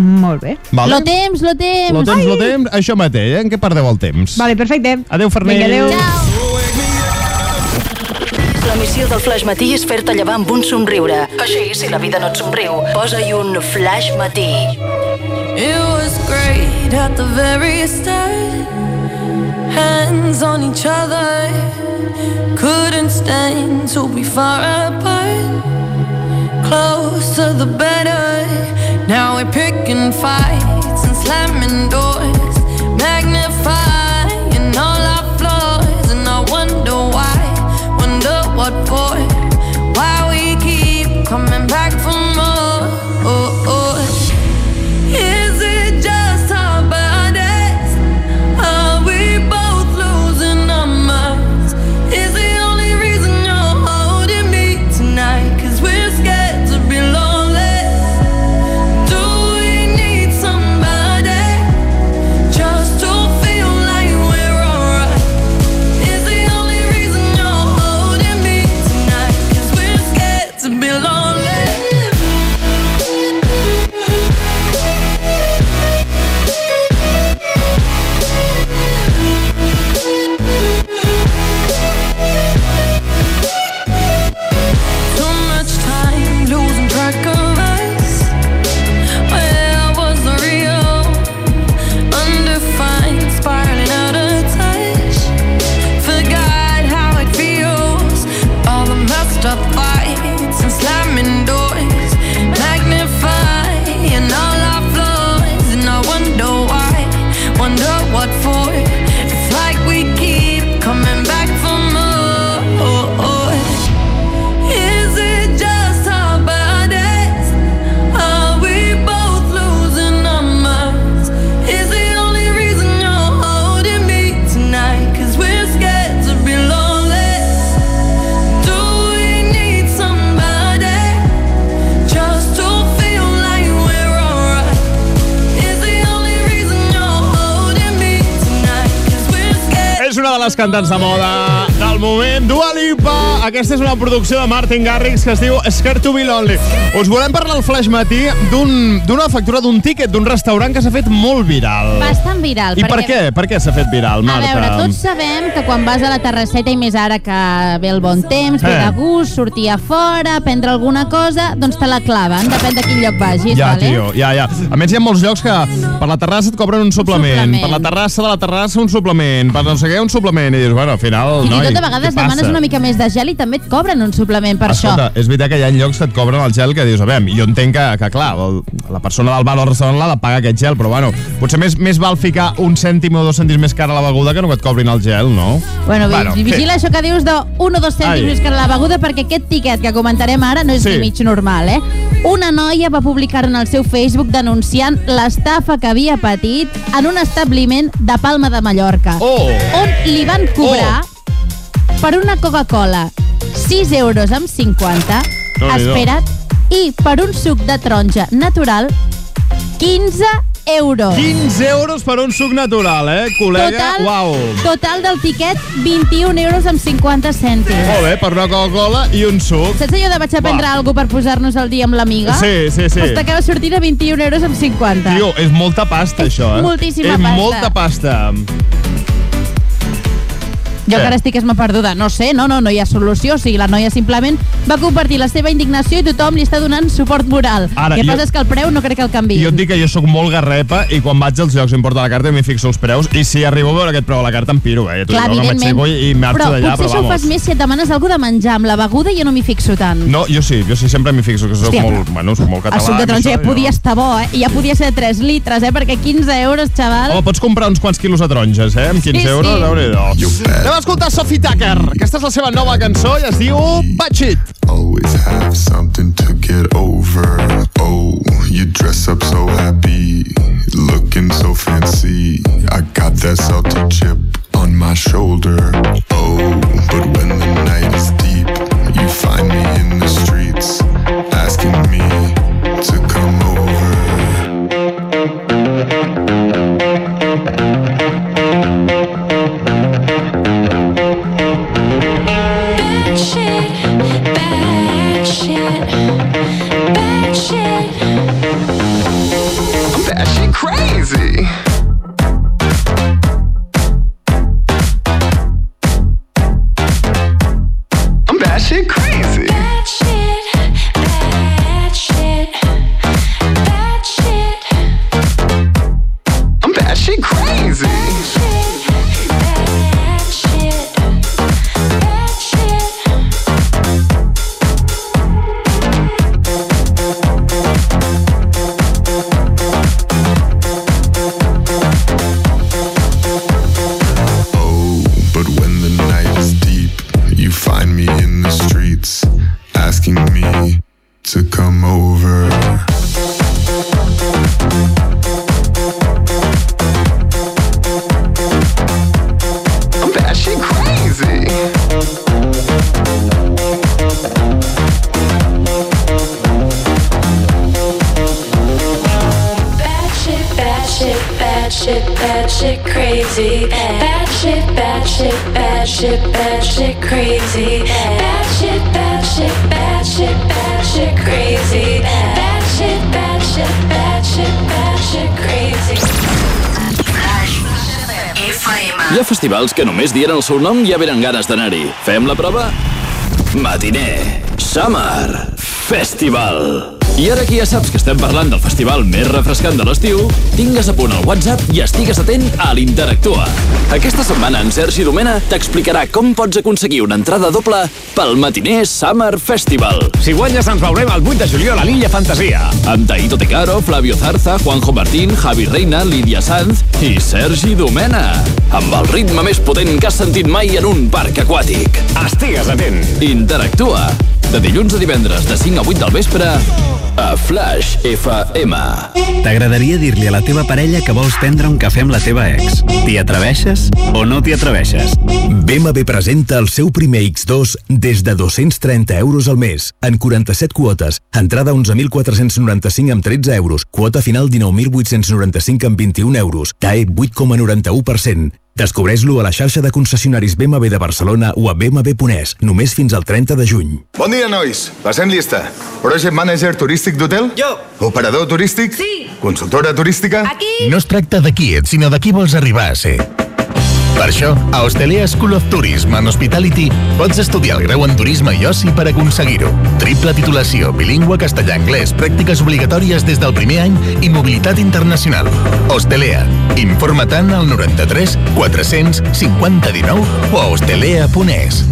Molt bé. Vale. Lo temps, lo temps. Lo temps, lo temps, això mateix, eh? En què perdeu el temps? Vale, perfecte. Adéu, Farners. Vinga, adéu. La missió del Flash Matí és fer-te llevar amb un somriure. Així, si la vida no et somriu, posa-hi un Flash Matí. It was great at the very start. Hands on each other. Couldn't stand to be far apart. Closer the better. Now we're picking fights and slamming doors. Magnifying back cantants de moda del moment, Dua Lipa. Aquesta és una producció de Martin Garrix que es diu Scared to be Lonely. Us volem parlar al Flash Matí d'un- d'una factura d'un tíquet d'un restaurant que s'ha fet molt viral. Bastant viral. I per què? Per què s'ha fet viral, A Marta? veure, tots sabem que quan vas a la terrasseta i més ara que ve el bon temps, ve Eh. de gust, sortir a fora, prendre alguna cosa, doncs te la claven, depèn de quin lloc vagis, Ja, vale? tio, ja, ja. A més, hi ha molts llocs que per la terrassa et cobren un suplement, suplement. per la terrassa de la terrassa un suplement, per no sé què un suplement, i dius, bueno, al final, Fins i tot a vegades demanes una mica més de gel i també et cobren un suplement per Escolta, és veritat que hi ha llocs que et cobren el gel que dius, a veure, jo entenc que, que clar, el, la persona del bar o restaurant l'ha de pagar aquest gel, però bueno, potser més, més val ficar un cèntim o dos cèntims més cara a la beguda que no que et cobrin el gel, no? això. Bueno, bueno sí. vigila això que dius de un o dos Ai. cèntims més que la beguda perquè aquest tiquet que comentarem ara no és Sí. ni mig normal, eh? Una noia va publicar en el seu Facebook denunciant l'estafa que havia patit en un establiment de Palma de Mallorca. Oh! On li van cobrar per una Coca-Cola 6 euros amb 50. Déu-n'hi-do. Espera't, I per un suc de taronja natural, 15 euros. 15 euros per un suc natural, eh, col·lega? Total, Uau. total del tiquet, 21 euros amb 50 cèntims. Molt bé, per una Coca-Cola i un suc. Saps allò de vaig a prendre Va. alguna per posar-nos al dia amb l'amiga? Sí, sí, sí. Pues t'acaba sortint a 21 euros amb 50. Tio, és molta pasta, això, eh? moltíssima és pasta. molta pasta. Jo Què? encara estic esma perduda. No sé, no, no, no hi ha solució. O sigui, la noia simplement va compartir la seva indignació i tothom li està donant suport moral. Ara, el que jo- passa és que el preu no crec que el canvi. Jo et dic que jo sóc molt garrepa i quan vaig als llocs i em porta la carta m'hi fixo els preus i si arribo a veure aquest preu a la carta em piro, eh? Clar, dic, que evidentment. m'aixeco i, i marxo però d'allà, potser però això ho fas més si et demanes alguna de menjar. Amb la beguda jo no m'hi fixo tant. No, jo sí, jo sí, sempre m'hi fixo, que soc Hòstia, molt, bueno, soc molt el català. suc de i taronja ja podia estar bo, eh? I ja podia ser de 3 litres, eh? Perquè 15 euros, xaval... Home, pots comprar uns quants quilos de taronges, eh? Amb 15 Sí, sí. euros, déu nhi Anem a escoltar Sophie Tucker. Aquesta és la seva nova cançó i es diu Batch It. Always have something to get over. Oh, you dress up so happy, looking so fancy. I got that salty chip on my shoulder. Oh, but when the night is deep, you find me in the streets, Festivals que només dient el seu nom ja venen ganes d'anar-hi. Fem la prova? Matiner. Summer. Festival. I ara que ja saps que estem parlant del festival més refrescant de l'estiu, tingues a punt el WhatsApp i estigues atent a l'Interactua. Aquesta setmana en Sergi Domena t'explicarà com pots aconseguir una entrada doble pel Matiner Summer Festival. Si guanyes ens veurem el 8 de juliol a l'Illa Fantasia. Amb Taito Tecaro, Flavio Zarza, Juanjo Martín, Javi Reina, Lídia Sanz i Sergi Domena. Amb el ritme més potent que has sentit mai en un parc aquàtic. Estigues atent. Interactua. De dilluns a divendres, de 5 a 8 del vespre, a Flash FM. T'agradaria dir-li a la teva parella que vols prendre un cafè amb la teva ex. T'hi atreveixes o no t'hi atreveixes? BMW presenta el seu primer X2 des de 230 euros al mes, en 47 quotes, entrada 11.495 amb 13 euros, quota final 19.895 amb 21 euros, TAE 8,91%. Descobreix-lo a la xarxa de concessionaris BMW de Barcelona o a BMW.es, només fins al 30 de juny. Bon dia, nois. Passem llista. Project Manager turístic d'hotel? Jo. Operador turístic? Sí. Consultora turística? Aquí. No es tracta de qui ets, sinó de qui vols arribar a ser. Per això, a Hostelea School of Tourism and Hospitality pots estudiar el grau en turisme i oci per aconseguir-ho. Triple titulació, bilingüe castellà-anglès, pràctiques obligatòries des del primer any i mobilitat internacional. Hostelea. Informa-te'n al 93 400 50 19 o a hostelea.es.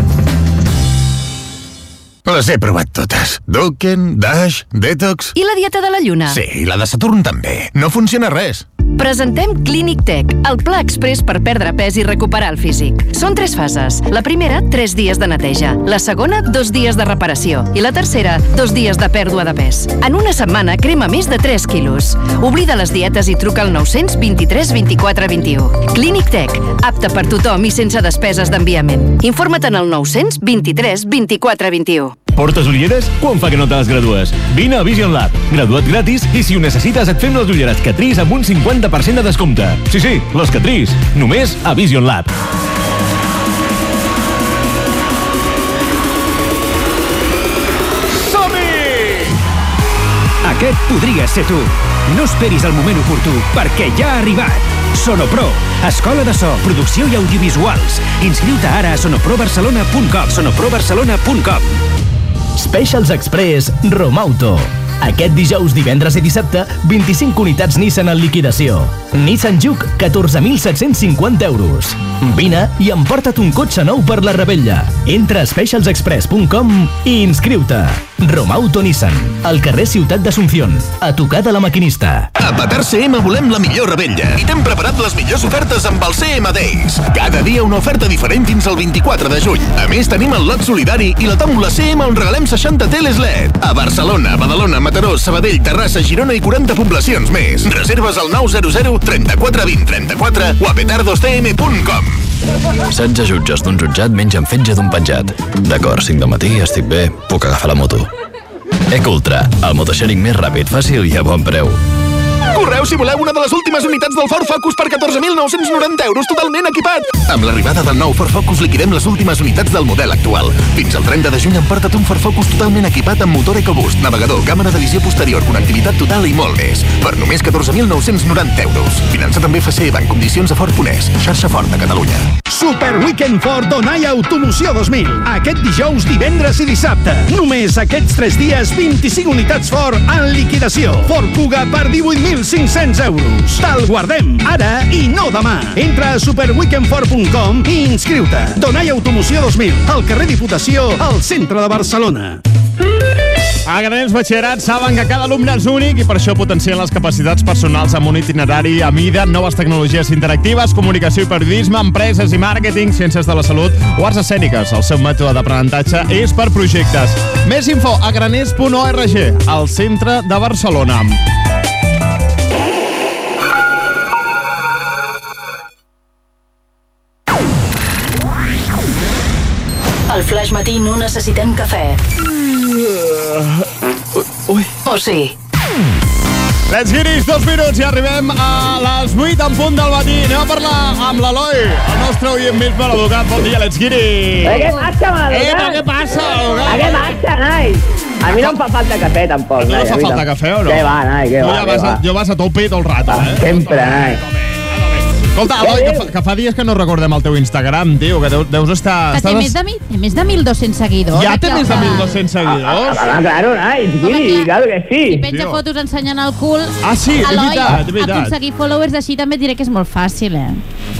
Les he provat totes. Duken, Dash, Detox... I la dieta de la lluna? Sí, i la de Saturn també. No funciona res. Presentem Clínic Tech, el pla express per perdre pes i recuperar el físic. Són tres fases. La primera, tres dies de neteja. La segona, dos dies de reparació. I la tercera, dos dies de pèrdua de pes. En una setmana crema més de 3 quilos. Oblida les dietes i truca al 923 24 21. Clínic Tech, apte per tothom i sense despeses d'enviament. Informa't en el 923 24 21. Portes ulleres? Quan fa que no te les gradues? Vine a Vision Lab. Gradua't gratis i si ho necessites et fem les ulleres que tris amb un 50% de descompte. Sí, sí, les que tris. Només a Vision Lab. Aquest podria ser tu. No esperis el moment oportú, perquè ja ha arribat. Sonopro, escola de so, producció i audiovisuals. Inscriu-te ara a sonoprobarcelona.com sonoprobarcelona.com Specials Express Romauto. Aquest dijous, divendres i dissabte, 25 unitats Nissan en liquidació. Nissan Juke, 14.750 euros. Vine i emporta't un cotxe nou per la rebella. Entra a specialsexpress.com i inscriu-te. Romauto Nissan, al carrer Ciutat d'Assumpción, a tocar de la maquinista. A Patar CM volem la millor rebella i t'hem preparat les millors ofertes amb el CM Days. Cada dia una oferta diferent fins al 24 de juny. A més, tenim el lot solidari i la tòmbola CM on regalem 60 teles LED. A Barcelona, Badalona, Mataró, Sabadell, Terrassa, Girona i 40 poblacions més. Reserves al 900 34 20 34 o a petardoscm.com. 16 jutges d'un jutjat mengen fetge d'un penjat. D'acord, 5 del matí, estic bé, puc agafar la moto. Ecultra, el motosharing més ràpid, fàcil i a bon preu. Correu si voleu una de les últimes unitats del Ford Focus per 14.990 euros totalment equipat. Amb l'arribada del nou Ford Focus liquidem les últimes unitats del model actual. Fins al 30 de juny emporta't un Ford Focus totalment equipat amb motor EcoBoost, navegador, càmera de visió posterior, connectivitat total i molt més. Per només 14.990 euros. Finança també FCE en condicions a Ford.es, xarxa Ford de Catalunya. Super Weekend Ford Donai Automoció 2000. Aquest dijous, divendres i dissabte. Només aquests 3 dies, 25 unitats Ford en liquidació. Ford Kuga per 18.500 euros. Te'l guardem ara i no demà. Entra a superweekendford.com i inscriu-te. Donai Automoció 2000, al carrer Diputació, al centre de Barcelona. A Graners Batxillerat saben que cada alumne és únic i per això potencien les capacitats personals amb un itinerari a mida, noves tecnologies interactives, comunicació i periodisme, empreses i màrqueting, ciències de la salut o arts escèniques. El seu mètode d'aprenentatge és per projectes. Més info a graners.org, al centre de Barcelona. Al Flash Matí no necessitem cafè. Ui. O sí? Let's guiris, dos minuts i arribem a les 8 en punt del matí. Anem a parlar amb l'Eloi, el nostre oient més maleducat. Bon dia, let's guiri. Eh, què passa, maleducat? Eh, què passa, maleducat? Eh, què passa, noi? A mi no em fa falta cafè, tampoc. No noi, fa a mi falta cafè o no? Què va, noi, què Tu va, ja què vas a, va. jo vas a tope tot el rato, eh? Sempre, noi. Escolta, Eloi, que fa, que fa dies que no recordem el teu Instagram, tio, que deus, deus estar... Que té estàs- més de, mi- té més de 1.200 seguidors. Ja té més de al- 1.200 seguidors? Ah, claro, noi, sí, claro que sí. Si penja Tio. fotos ensenyant el cul, Ah, sí, és Eloi, veritat, és veritat. aconseguir followers així també et diré que és molt fàcil, eh?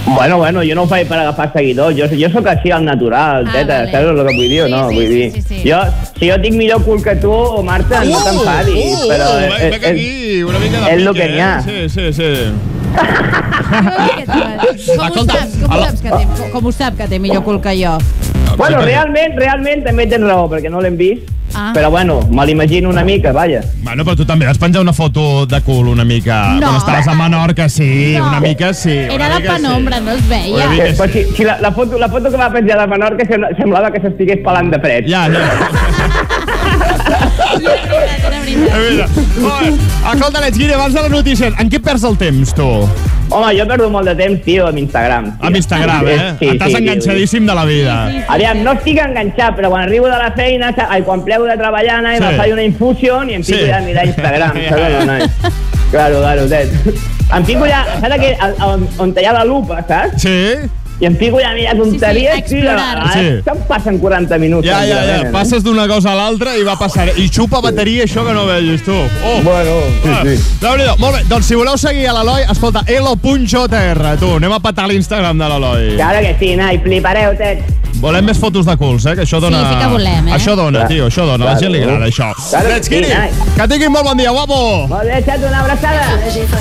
Bueno, bueno, jo no ho faig per agafar seguidors, jo, jo sóc així al natural, Ah, teta, vale. saps el que vull dir o no? Sí, sí, vull dir, sí, sí, sí. Jo, si jo tinc millor cul que tu, Marta, no t'enfadis, uh, però... uh, és- ven aquí, una mica de és el pique, que n'hi ha. eh? Sí, sí, sí. Com ho saps? Com ho saps que té, com, ho sap que té millor cul que jo? Bueno, realment, realment també tens raó, perquè no l'hem vist, Ah. però bueno, me l'imagino una mica, vaja. Bueno, però tu també vas penjar una foto de cul una mica... No. Quan estaves a Menorca, sí, No. una mica sí. Era una la mica sí. penombra, no es veia. Mica Eh, però si, si la, la, foto, la foto que va penjar de Menorca sembla, semblava que s'estigués pelant de fred. Ja, És Molt bé. Escolta, Let's Guiri, abans de les notícies, en què perds el temps, tu? Home, jo perdo molt de temps, tio, amb Instagram. tio. Amb Instagram, eh? Estàs enganxadíssim de la vida. Aviam, no estic enganxat, però quan arribo de la feina, ai, quan plego de treballar, noi, Sí. me faig una infusion i em pico Sí. ja a mirar Instagram, saps no, noi? Claro, claro, tet. Em pico ja, saps aquell, on, on hi ha la lupa, saps? Sí. I em pico ja a mirar tonteries, Sí, sí, tio, explorar. sí. Sí. se'm passen 40 minuts. Ja, ja, ja. tranquil·lament, eh? Passes d'una cosa a l'altra i va passar. I xupa bateria, això que no vegis, tu. Oh. Bueno, sí, Ah, sí. Déu-n'hi-do. Molt bé, doncs si voleu seguir a l'Eloi, escolta, elo.jr, tu, anem a petar l'Instagram de l'Eloi. Claro que sí, noi, flipareu, tet. Volem més fotos de culs, eh? Que això dona... sí que volem, eh? Això dona, tio, això dona. A la gent li agrada, això. Claro que Let's sí, get it. noi. Que tinguin molt bon dia, guapo. Molt bé, xato, una abraçada.